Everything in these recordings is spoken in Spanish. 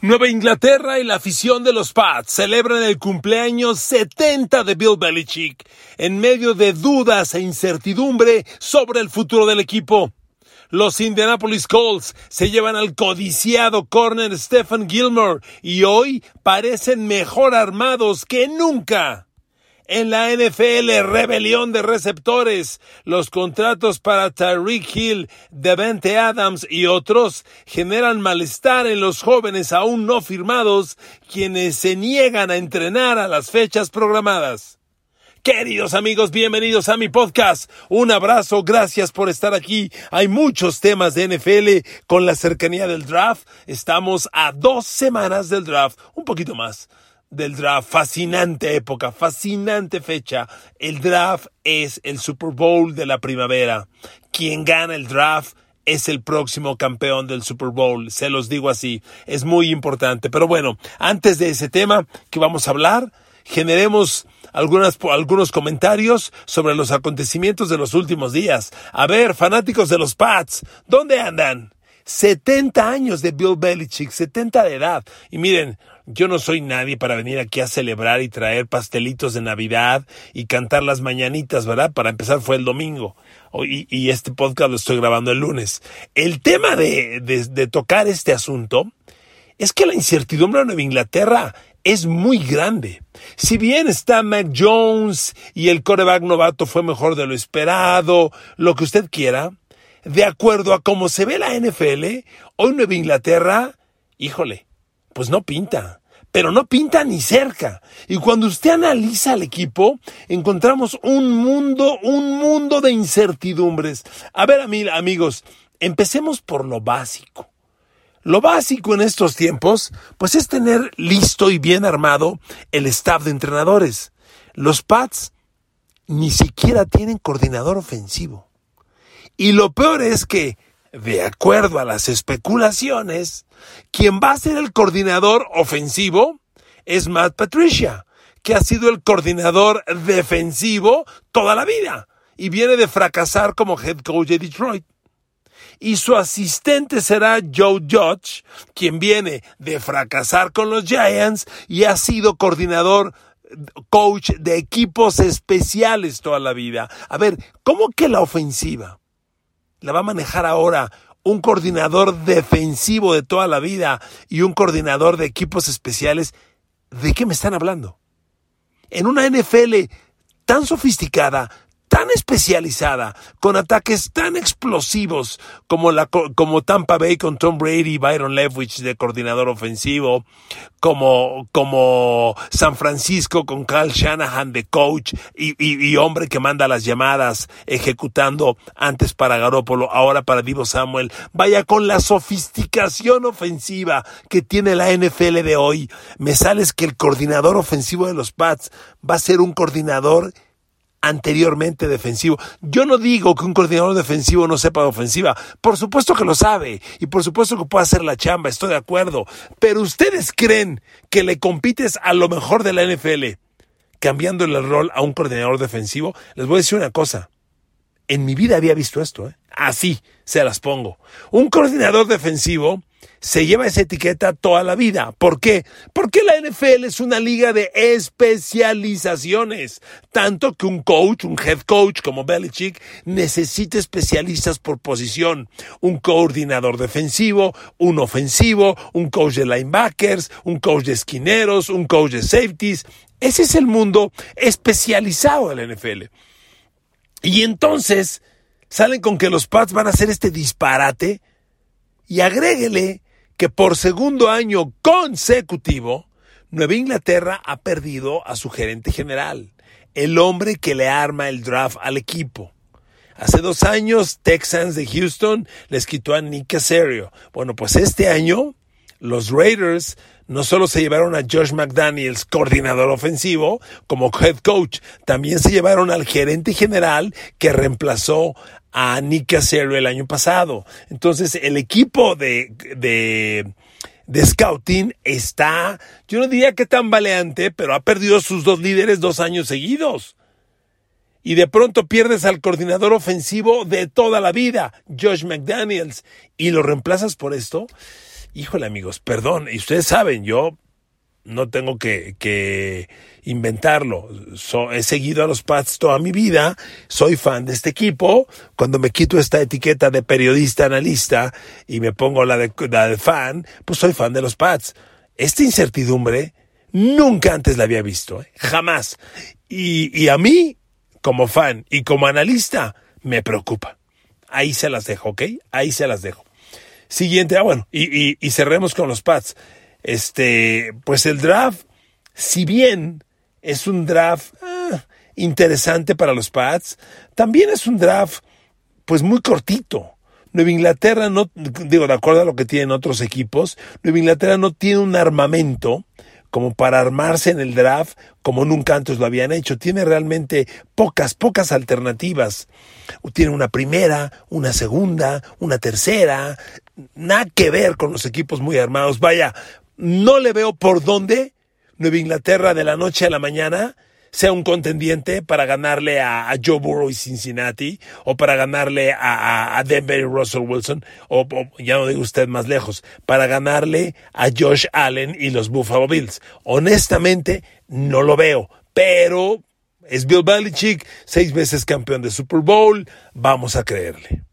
Nueva Inglaterra y la afición de los Pats celebran el cumpleaños 70 de Bill Belichick en medio de dudas e incertidumbre sobre el futuro del equipo. Los Indianapolis Colts se llevan al codiciado corner Stephen Gilmore y hoy parecen mejor armados que nunca. En la NFL, rebelión de receptores. Los contratos para Tyreek Hill, Devante Adams y otros generan malestar en los jóvenes aún no firmados, quienes se niegan a entrenar a las fechas programadas. Queridos amigos, bienvenidos a mi podcast. Un abrazo, gracias por estar aquí. Hay muchos temas de NFL con la cercanía del draft. Estamos a dos semanas del draft, un poquito más del draft. Fascinante época, fascinante fecha. El draft es el Super Bowl de la primavera. Quien gana el draft es el próximo campeón del Super Bowl. Se los digo así. Es muy importante. Pero bueno, antes de ese tema que vamos a hablar, generemos algunas, algunos comentarios sobre los acontecimientos de los últimos días. A ver, fanáticos de los Pats, ¿dónde andan? 70 años de Bill Belichick, 70 de edad. Y miren, yo no soy nadie para venir aquí a celebrar y traer pastelitos de Navidad y cantar las mañanitas, ¿verdad? Para empezar fue el domingo y, este podcast lo estoy grabando el lunes. El tema de, de tocar este asunto es que la incertidumbre en Nueva Inglaterra es muy grande. Si bien está Mac Jones y el coreback novato fue mejor de lo esperado, lo que usted quiera, de acuerdo a cómo se ve la NFL, hoy Nueva Inglaterra, híjole, pues no pinta. Pero no pinta ni cerca. Y cuando usted analiza al equipo, encontramos un mundo, un mundo de incertidumbres. A ver, amigos, empecemos por lo básico. Lo básico en estos tiempos, pues es tener listo y bien armado el staff de entrenadores. Los Pats ni siquiera tienen coordinador ofensivo. Y lo peor es que, de acuerdo a las especulaciones, quien va a ser el coordinador ofensivo es Matt Patricia, que ha sido el coordinador defensivo toda la vida y viene de fracasar como head coach de Detroit. Y su asistente será Joe Judge, quien viene de fracasar con los Giants y ha sido coordinador coach de equipos especiales toda la vida. A ver, ¿cómo que la ofensiva? La va a manejar ahora un coordinador defensivo de toda la vida y un coordinador de equipos especiales, ¿de qué me están hablando? En una NFL tan sofisticada, tan especializada, con ataques tan explosivos como, la, como Tampa Bay con Tom Brady y Byron Leftwich de coordinador ofensivo, como, como San Francisco con Kyle Shanahan de coach y, y, hombre que manda las llamadas ejecutando antes para Garópolo, ahora para Divo Samuel. Vaya con la sofisticación ofensiva que tiene la NFL de hoy. Me sales que el coordinador ofensivo de los Pats va a ser un coordinador anteriormente defensivo. Yo no digo que un coordinador defensivo no sepa de ofensiva. Por supuesto que lo sabe y por supuesto que puede hacer la chamba, estoy de acuerdo. Pero ustedes creen que le compites a lo mejor de la NFL cambiando el rol a un coordinador defensivo. Les voy a decir una cosa. En mi vida había visto esto, ¿eh? Así se las pongo. Un coordinador defensivo se lleva esa etiqueta toda la vida. ¿Por qué? Porque la NFL es una liga de especializaciones. Tanto que un coach, un head coach como Belichick, necesita especialistas por posición. Un coordinador defensivo, un ofensivo, un coach de linebackers, un coach de esquineros, un coach de safeties. Ese es el mundo especializado de la NFL. Y entonces salen con que los Pats van a hacer este disparate y agréguele que por segundo año consecutivo, Nueva Inglaterra ha perdido a su gerente general, el hombre que le arma el draft al equipo. Hace dos años, Texans de Houston les quitó a Nick Casario. Bueno, pues este año, los Raiders no solo se llevaron a Josh McDaniels, coordinador ofensivo, como head coach, también se llevaron al gerente general que reemplazó a Nick Casario el año pasado. Entonces, el equipo de, de, de scouting está, yo no diría que tan baleante, pero ha perdido sus dos líderes dos años seguidos. Y de pronto pierdes al coordinador ofensivo de toda la vida, Josh McDaniels, y lo reemplazas por esto. Híjole amigos, perdón, y ustedes saben, yo no tengo que, inventarlo. he seguido a los Pats toda mi vida, soy fan de este equipo. Cuando me quito esta etiqueta de periodista analista y me pongo la de, la de fan, pues soy fan de los Pats. Esta incertidumbre nunca antes la había visto, ¿eh? jamás. Y, y a mí, como fan y como analista, me preocupa. Ahí se las dejo, ¿ok? Ahí se las dejo. Siguiente, ah, bueno, y, y, cerremos con los Pats. Este, pues el draft, si bien es un draft ah, interesante para los Pats, también es un draft, pues muy cortito. Nueva Inglaterra no, digo, de acuerdo a lo que tienen otros equipos, Nueva Inglaterra no tiene un armamento como para armarse en el draft como nunca antes lo habían hecho. Tiene realmente pocas, pocas alternativas. Tiene una primera, una segunda, una tercera. Nada que ver con los equipos muy armados. Vaya, no le veo por dónde Nueva Inglaterra de la noche a la mañana sea un contendiente para ganarle a, Joe Burrow y Cincinnati, o para ganarle a, Denver y Russell Wilson, o, ya no digo usted más lejos, para ganarle a Josh Allen y los Buffalo Bills. Honestamente, no lo veo, pero es Bill Belichick, seis veces campeón de Super Bowl, vamos a creerle.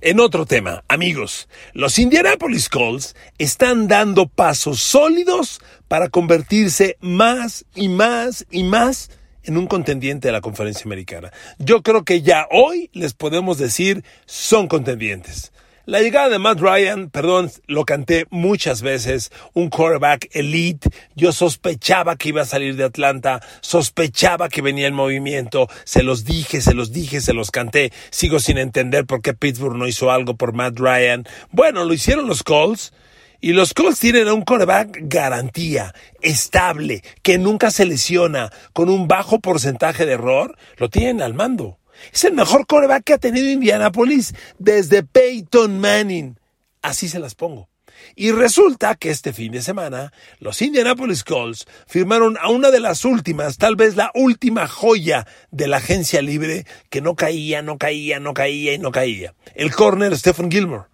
En otro tema, amigos, los Indianapolis Colts están dando pasos sólidos para convertirse más y más y más en un contendiente de la conferencia americana. Yo creo que ya hoy les podemos decir son contendientes. La llegada de Matt Ryan, perdón, lo canté muchas veces, un quarterback elite. Yo sospechaba que iba a salir de Atlanta, sospechaba que venía el movimiento, se los dije, se los dije, se los canté. Sigo sin entender por qué Pittsburgh no hizo algo por Matt Ryan. Bueno, lo hicieron los Colts. Y los Colts tienen a un quarterback garantía, estable, que nunca se lesiona, con un bajo porcentaje de error, lo tienen al mando. Es el mejor coreback que ha tenido Indianapolis desde Peyton Manning. Así se las pongo. Y resulta que este fin de semana los Indianapolis Colts firmaron a una de las últimas, tal vez la última joya de la agencia libre que no caía, no caía, no caía y no caía. El corner Stephen Gilmore.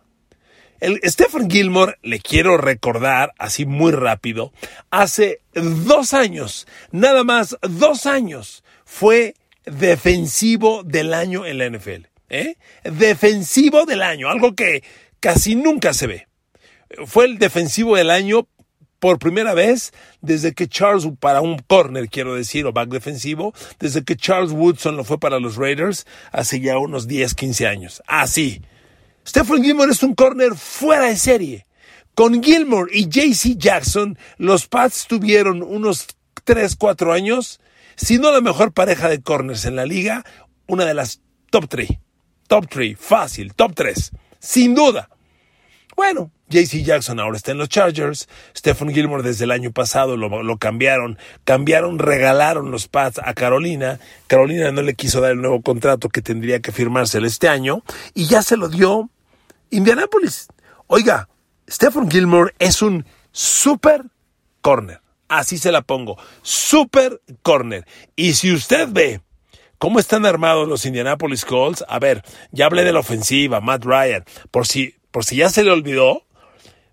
El Stephen Gilmore, le quiero recordar así muy rápido, hace dos años, nada más dos años, fue defensivo del año en la NFL. ¿eh? Defensivo del año, algo que casi nunca se ve. Fue el defensivo del año por primera vez desde que Charles, para un corner quiero decir, o back defensivo, desde que Charles Woodson lo fue para los Raiders hace ya unos 10, 15 años. Así. Stephen Gilmore es un corner fuera de serie. Con Gilmore y JC Jackson, los Pats tuvieron unos 3, 4 años si no la mejor pareja de corners en la liga, una de las top 3. Top 3, fácil, top 3, sin duda. Bueno, JC Jackson ahora está en los Chargers. Stephen Gilmore desde el año pasado lo, cambiaron. Cambiaron, regalaron los Pats a Carolina. Carolina no le quiso dar el nuevo contrato que tendría que firmárselo este año. Y ya se lo dio Indianapolis. Oiga, Stephen Gilmore es un super corner. Así se la pongo. Super corner. Y si usted ve cómo están armados los Indianapolis Colts, a ver, ya hablé de la ofensiva, Matt Ryan. Por si, por si ya se le olvidó,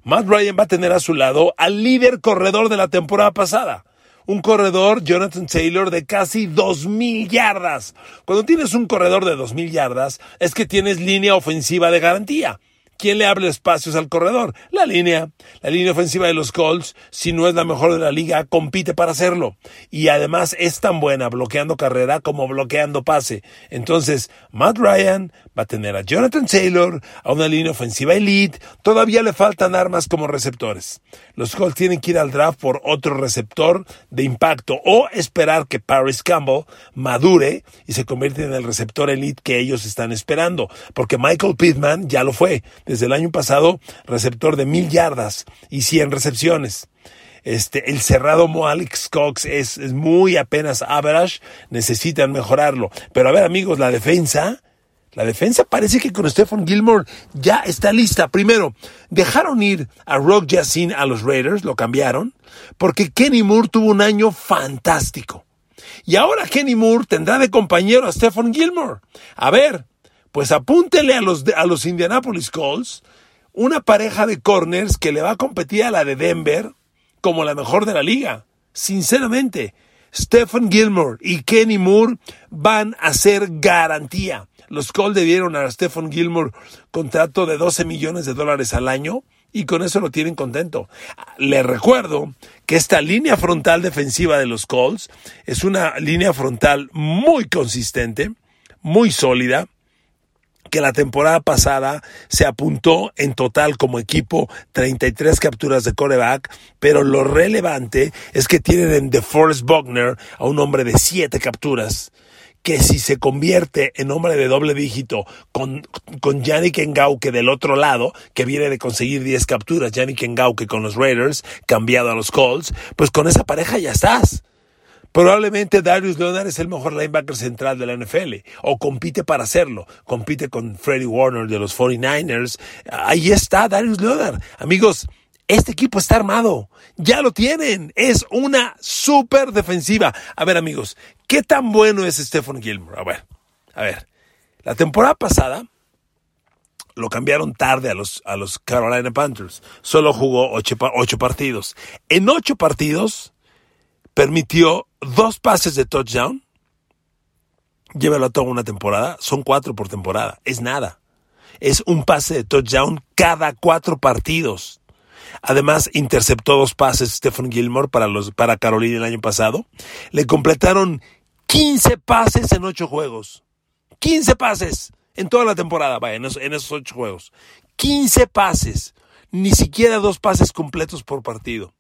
Matt Ryan va a tener a su lado al líder corredor de la temporada pasada. Un corredor, Jonathan Taylor, de casi 2.000 yardas. Cuando tienes un corredor de 2.000 yardas, es que tienes línea ofensiva de garantía. ¿Quién le abre espacios al corredor? La línea. La línea ofensiva de los Colts, si no es la mejor de la liga, compite para hacerlo. Y además es tan buena bloqueando carrera como bloqueando pase. Entonces, Matt Ryan va a tener a Jonathan Taylor, a una línea ofensiva elite. Todavía le faltan armas como receptores. Los Colts tienen que ir al draft por otro receptor de impacto o esperar que Paris Campbell madure y se convierta en el receptor elite que ellos están esperando. Porque Michael Pittman ya lo fue desde el año pasado, receptor de mil yardas y cien recepciones. Este, el cerrado Mo Alex Cox es, es muy apenas average, necesitan mejorarlo. Pero a ver amigos, la defensa, la defensa parece que con Stephen Gilmore ya está lista. Primero, dejaron ir a Rock Yassin a los Raiders, lo cambiaron, porque Kenny Moore tuvo un año fantástico. Y ahora Kenny Moore tendrá de compañero a Stephen Gilmore. A ver, pues apúntele a los, a los Indianapolis Colts una pareja de corners que le va a competir a la de Denver como la mejor de la liga. Sinceramente, Stephen Gilmore y Kenny Moore van a ser garantía. Los Colts debieron a Stephen Gilmore contrato de 12 millones de dólares al año y con eso lo tienen contento. Le recuerdo que esta línea frontal defensiva de los Colts es una línea frontal muy consistente, muy sólida, que la temporada pasada se apuntó en total como equipo 33 capturas de coreback, pero lo relevante es que tienen en DeForest Buckner a un hombre de 7 capturas que si se convierte en hombre de doble dígito con, con Yannick Ngauke del otro lado, que viene de conseguir 10 capturas, Yannick Ngauke con los Raiders, cambiado a los Colts, pues con esa pareja ya estás. Probablemente Darius Leonard es el mejor linebacker central de la NFL, o compite para hacerlo. Compite con Freddie Warner de los 49ers. Ahí está Darius Leonard. Amigos, este equipo está armado. Ya lo tienen. Es una super defensiva. A ver, amigos, ¿qué tan bueno es Stephen Gilmore? A ver, a ver. La temporada pasada lo cambiaron tarde a los, a los Carolina Panthers. Solo jugó ocho, ocho partidos. En ocho partidos permitió dos pases de touchdown. Llévalo a toda una temporada. Son cuatro por temporada. Es nada. Es un pase de touchdown cada cuatro partidos. Además, interceptó dos pases Stephen Gilmore para, los, para Carolina el año pasado. Le completaron 15 pases en ocho juegos. 15 pases en toda la temporada, vaya, en esos, ocho juegos. 15 pases. Ni siquiera dos pases completos por partido.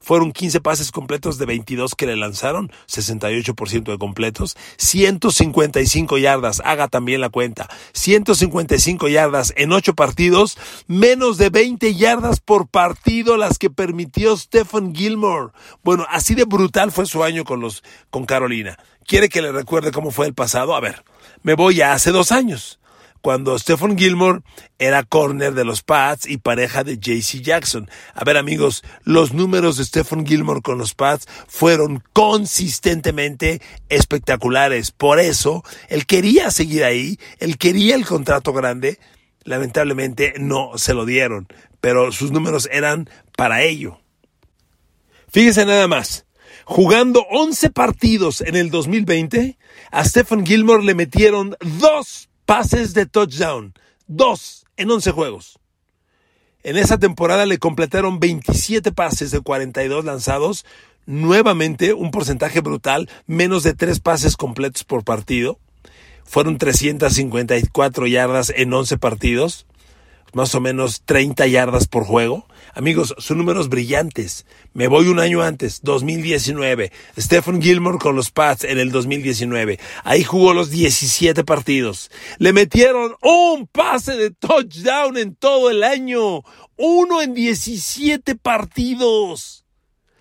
Fueron 15 pases completos de 22 que le lanzaron, 68% de completos, 155 yardas, haga también la cuenta, 155 yardas en 8 partidos, menos de 20 yardas por partido las que permitió Stephen Gilmore. Bueno, así de brutal fue su año con los con Carolina. ¿Quiere que le recuerde cómo fue el pasado? A ver, me voy a hace dos años cuando Stephen Gilmore era corner de los Pats y pareja de JC Jackson. A ver amigos, los números de Stephen Gilmore con los Pats fueron consistentemente espectaculares. Por eso, él quería seguir ahí, él quería el contrato grande. Lamentablemente no se lo dieron, pero sus números eran para ello. Fíjese nada más. Jugando 11 partidos en el 2020, a Stephen Gilmore le metieron dos pases de touchdown, dos en 11 juegos. En esa temporada le completaron 27 pases de 42 lanzados, nuevamente un porcentaje brutal, menos de tres pases completos por partido. Fueron 354 yardas en 11 partidos más o menos 30 yardas por juego. Amigos, son números brillantes. Me voy un año antes, 2019. Stephen Gilmore con los Pats en el 2019. Ahí jugó los 17 partidos. Le metieron un pase de touchdown en todo el año. Uno en 17 partidos.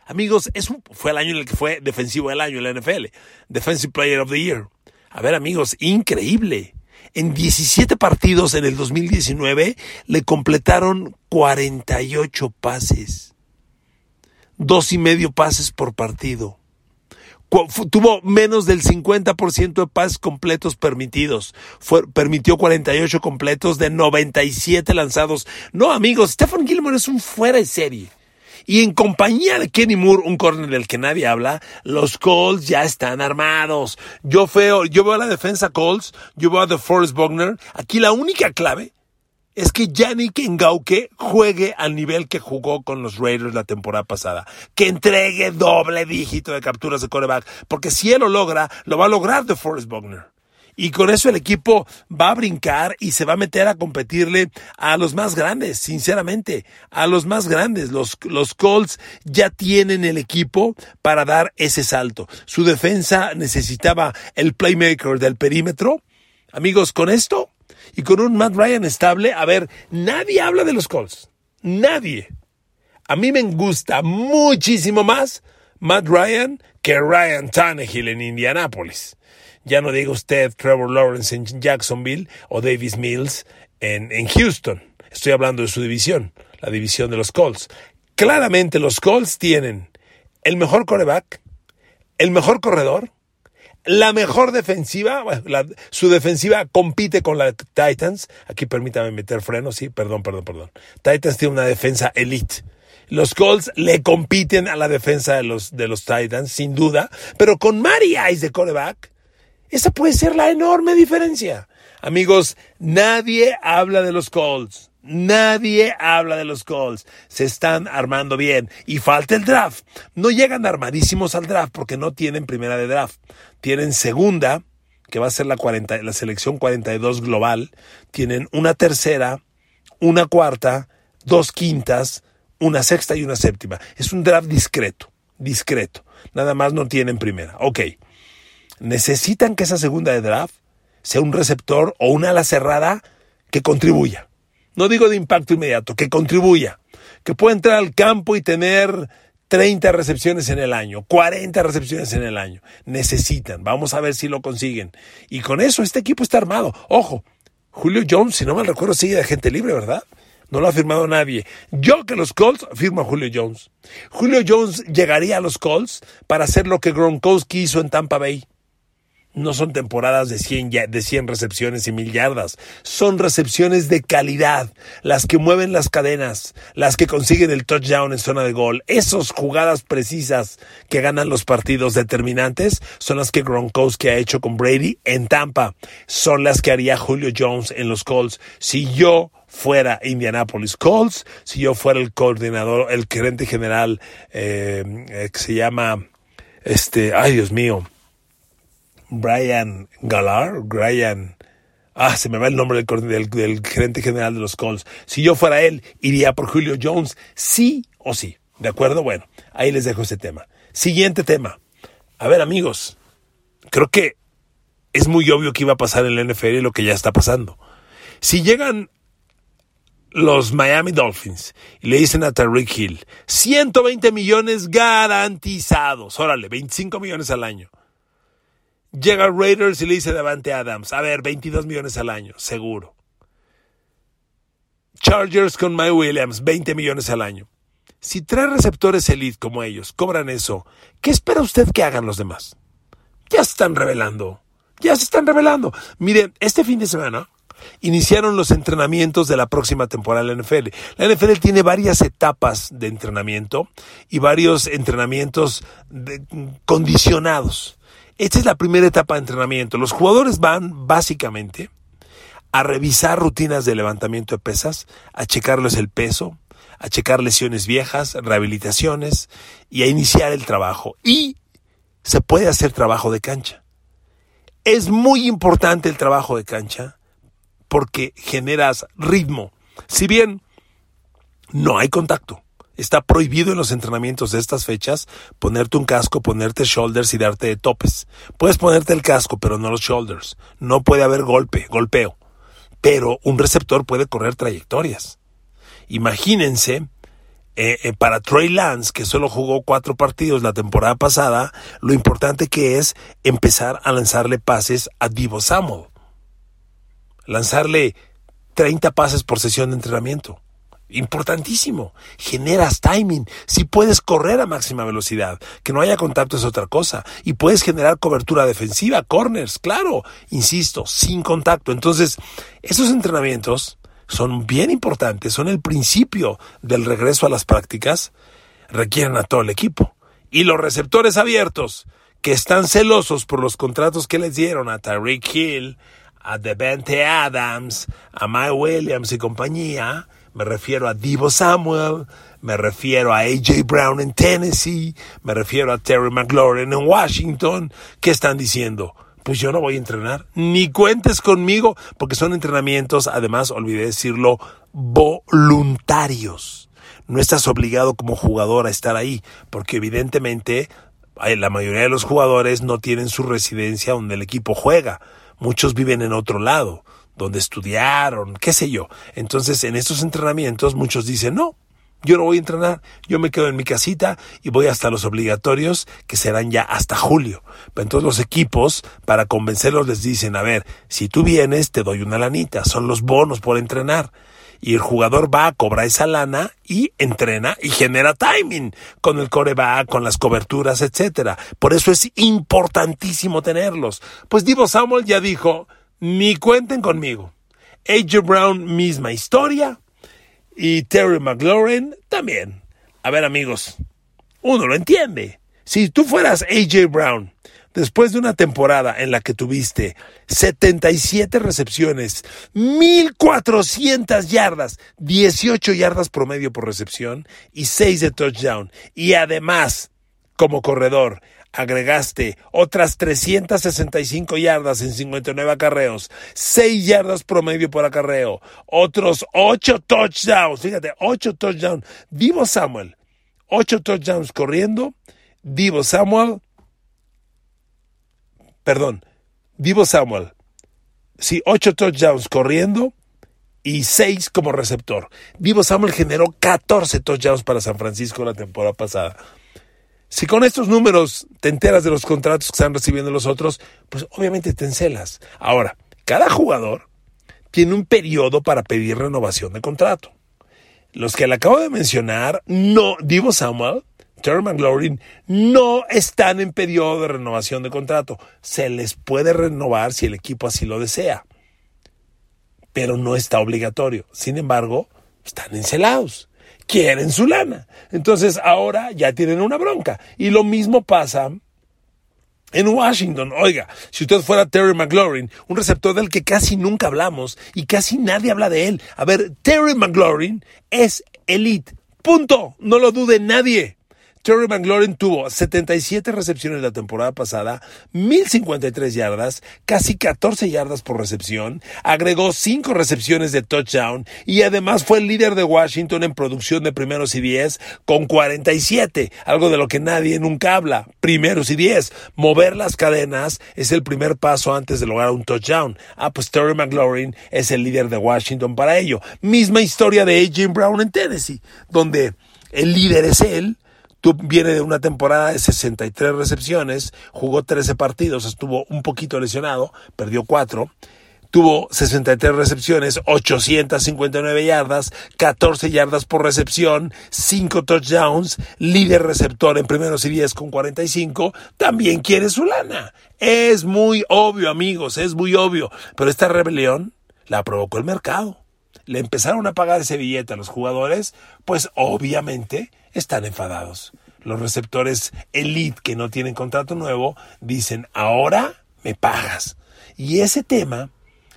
Amigos, es fue el año en el que fue defensivo del año en la NFL. Defensive Player of the Year. A ver, amigos, increíble. En 17 partidos en el 2019 le completaron 48 pases. Dos y medio pases por partido. Tuvo menos del 50% de pases completos permitidos. permitió 48 completos de 97 lanzados. No, amigos, Stephen Gilmore es un fuera de serie. Y en compañía de Kenny Moore, un corner del que nadie habla, los Colts ya están armados. Yo veo, yo veo a la defensa Colts, yo veo a The Forest Bogner. Aquí la única clave es que Yannick Ngauke juegue al nivel que jugó con los Raiders la temporada pasada. Que entregue doble dígito de capturas de coreback. Porque si él lo logra, lo va a lograr The Forest Bogner. Y con eso el equipo va a brincar y se va a meter a competirle a los más grandes, sinceramente, a los más grandes. Los, los Colts ya tienen el equipo para dar ese salto. Su defensa necesitaba el playmaker del perímetro. Amigos, con esto y con un Matt Ryan estable, a ver, nadie habla de los Colts. Nadie. A mí me gusta muchísimo más Matt Ryan que Ryan Tannehill en Indianápolis. Ya no diga usted Trevor Lawrence en Jacksonville o Davis Mills en, en Houston. Estoy hablando de su división, la división de los Colts. Claramente los Colts tienen el mejor coreback, el mejor corredor, la mejor defensiva, su defensiva compite con la Titans. Aquí permítame meter freno, sí, perdón, perdón, perdón. Titans tiene una defensa elite. Los Colts le compiten a la defensa de los, de los Titans, sin duda, pero con Mari Ice de coreback, esa puede ser la enorme diferencia. Amigos, nadie habla de los Colts. Nadie habla de los Colts. Se están armando bien. Y falta el draft. No llegan armadísimos al draft porque no tienen primera de draft. Tienen segunda, que va a ser la, 40, la selección 42 global. Tienen una tercera, una cuarta, dos quintas, una sexta y una séptima. Es un draft discreto. Discreto. Nada más no tienen primera. Ok. Necesitan que esa segunda de draft sea un receptor o una ala cerrada que contribuya no digo de impacto inmediato, que contribuya, que pueda entrar al campo y tener 30 recepciones en el año, 40 recepciones en el año. Necesitan, vamos a ver si lo consiguen. Y con eso este equipo está armado. Ojo, Julio Jones, si no mal recuerdo, sigue de gente libre, ¿verdad? No lo ha firmado nadie. Yo que los Colts firmo a Julio Jones. Julio Jones llegaría a los Colts para hacer lo que Gronkowski hizo en Tampa Bay no son temporadas de 100, de 100 recepciones y mil yardas, son recepciones de calidad, las que mueven las cadenas, las que consiguen el touchdown en zona de gol. Esas jugadas precisas que ganan los partidos determinantes son las que Gronkowski ha hecho con Brady en Tampa, son las que haría Julio Jones en los Colts. Si yo fuera Indianapolis Colts, si yo fuera el coordinador, el gerente general eh, eh, que se llama, este, ay Dios mío, Brian Galar, Brian, ah, se me va el nombre del, del, gerente general de los Colts. Si yo fuera él, iría por Julio Jones, sí o sí. ¿De acuerdo? Bueno, ahí les dejo ese tema. Siguiente tema. A ver, amigos, creo que es muy obvio que iba a pasar en la NFL y lo que ya está pasando. Si llegan los Miami Dolphins y le dicen a Tariq Hill, 120 millones garantizados, órale, 25 millones al año. Llega Raiders y le dice Davante Adams, a ver, 22 millones al año, seguro. Chargers con Mike Williams, 20 millones al año. Si tres receptores elite como ellos cobran eso, ¿qué espera usted que hagan los demás? Ya se están revelando. Ya se están revelando. Miren, este fin de semana iniciaron los entrenamientos de la próxima temporada de la NFL. La NFL tiene varias etapas de entrenamiento y varios entrenamientos condicionados. Esta es la primera etapa de entrenamiento. Los jugadores van básicamente a revisar rutinas de levantamiento de pesas, a checarles el peso, a checar lesiones viejas, rehabilitaciones y a iniciar el trabajo. Y se puede hacer trabajo de cancha. Es muy importante el trabajo de cancha porque generas ritmo. Si bien no hay contacto, Está prohibido en los entrenamientos de estas fechas ponerte un casco, ponerte shoulders y darte de topes. Puedes ponerte el casco, pero no los shoulders. No puede haber golpe, golpeo. Pero un receptor puede correr trayectorias. Imagínense eh, eh, para Trey Lance, que solo jugó cuatro partidos la temporada pasada, lo importante que es empezar a lanzarle pases a Divo Samuel. Lanzarle 30 pases por sesión de entrenamiento. Importantísimo. Generas timing. Si puedes correr a máxima velocidad, que no haya contacto es otra cosa. Y puedes generar cobertura defensiva, corners, claro. Insisto, sin contacto. Entonces, esos entrenamientos son bien importantes, son el principio del regreso a las prácticas. Requieren a todo el equipo. Y los receptores abiertos, que están celosos por los contratos que les dieron a Tyreek Hill, a Devante Adams, a Mike Williams y compañía, me refiero a Divo Samuel, me refiero a AJ Brown en Tennessee, me refiero a Terry McLaurin en Washington. ¿Qué están diciendo? Pues yo no voy a entrenar, ni cuentes conmigo, porque son entrenamientos, además, olvidé decirlo, voluntarios. No estás obligado como jugador a estar ahí, porque evidentemente la mayoría de los jugadores no tienen su residencia donde el equipo juega. Muchos viven en otro lado donde estudiaron, qué sé yo. Entonces, en estos entrenamientos muchos dicen, no, yo no voy a entrenar, yo me quedo en mi casita y voy hasta los obligatorios que serán ya hasta julio. Pero entonces los equipos, para convencerlos, les dicen, a ver, si tú vienes, te doy una lanita, son los bonos por entrenar. y el jugador va a cobrar esa lana y entrena y genera timing con el coreback, con las coberturas, etcétera. Por eso es importantísimo tenerlos. Pues Divo Samuel ya dijo, ni cuenten conmigo. AJ Brown, misma historia. Y Terry McLaurin también. A ver amigos, uno lo entiende. Si tú fueras AJ Brown, después de una temporada en la que tuviste 77 recepciones, 1400 yardas, 18 yardas promedio por recepción y 6 de touchdown, y además, como corredor, agregaste otras 365 yardas en 59 acarreos, 6 yardas promedio por acarreo, otros 8 touchdowns, fíjate, 8 touchdowns. Divo Samuel, 8 touchdowns corriendo, Divo Samuel, perdón, Divo Samuel, sí, 8 touchdowns corriendo y 6 como receptor. Divo Samuel generó 14 touchdowns para San Francisco la temporada pasada. Si con estos números te enteras de los contratos que están recibiendo los otros, pues obviamente te encelas. Ahora, cada jugador tiene un periodo para pedir renovación de contrato. Los que le acabo de mencionar, no, Divo Samuel, Terry McLaurin, no están en periodo de renovación de contrato. Se les puede renovar si el equipo así lo desea, pero no está obligatorio. Sin embargo, están encelados quieren su lana. Entonces ahora ya tienen una bronca. Y lo mismo pasa en Washington, oiga, si usted fuera Terry McLaurin, un receptor del que casi nunca hablamos y casi nadie habla de él. A ver, Terry McLaurin es elite. Punto. No lo dude nadie. Terry McLaurin tuvo 77 recepciones la temporada pasada, 1053 yardas, casi 14 yardas por recepción, agregó 5 recepciones de touchdown y además fue el líder de Washington en producción de primeros y 10 con 47, algo de lo que nadie nunca habla. Primeros y 10. Mover las cadenas es el primer paso antes de lograr un touchdown. Ah, pues Terry McLaurin es el líder de Washington para ello. Misma historia de AJ Brown en Tennessee, donde el líder es él, Tú viene de una temporada de 63 recepciones, jugó 13 partidos, estuvo un poquito lesionado, perdió 4. Tuvo 63 recepciones, 859 yardas, 14 yardas por recepción, 5 touchdowns, líder receptor en primeros y 10 con 45, también quiere su lana. Es muy obvio, amigos, es muy obvio. Pero esta rebelión la provocó el mercado. Le empezaron a pagar ese billete a los jugadores, pues obviamente están enfadados. Los receptores elite que no tienen contrato nuevo dicen, ahora me pagas. Y ese tema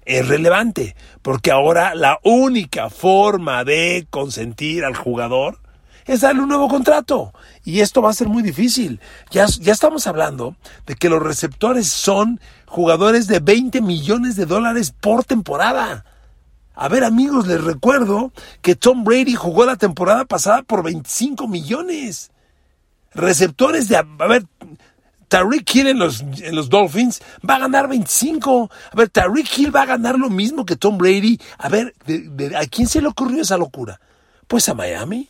es relevante, porque ahora la única forma de consentir al jugador es darle un nuevo contrato. Y esto va a ser muy difícil. Ya, ya estamos hablando de que los receptores son jugadores de 20 millones de dólares por temporada. A ver amigos, les recuerdo que Tom Brady jugó la temporada pasada por 25 millones. Receptores de... A ver, Tariq Hill en los, en los Dolphins va a ganar 25. A ver, Tariq Hill va a ganar lo mismo que Tom Brady. A ver, ¿a quién se le ocurrió esa locura? Pues a Miami.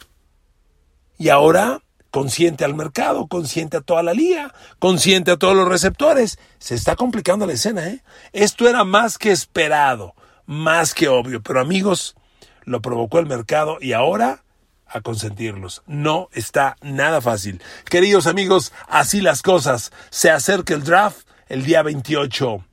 Y ahora, consciente al mercado, consciente a toda la liga, consciente a todos los receptores. Se está complicando la escena, ¿eh? Esto era más que esperado más que obvio. Pero amigos, lo provocó el mercado y ahora a consentirlos. No está nada fácil. Queridos amigos, así las cosas. Se acerca el draft el día 28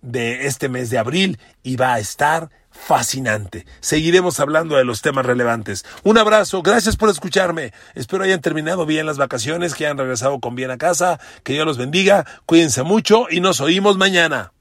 de este mes de abril y va a estar fascinante. Seguiremos hablando de los temas relevantes. Un abrazo, gracias por escucharme. Espero hayan terminado bien las vacaciones, que hayan regresado con bien a casa, que Dios los bendiga, cuídense mucho y nos oímos mañana.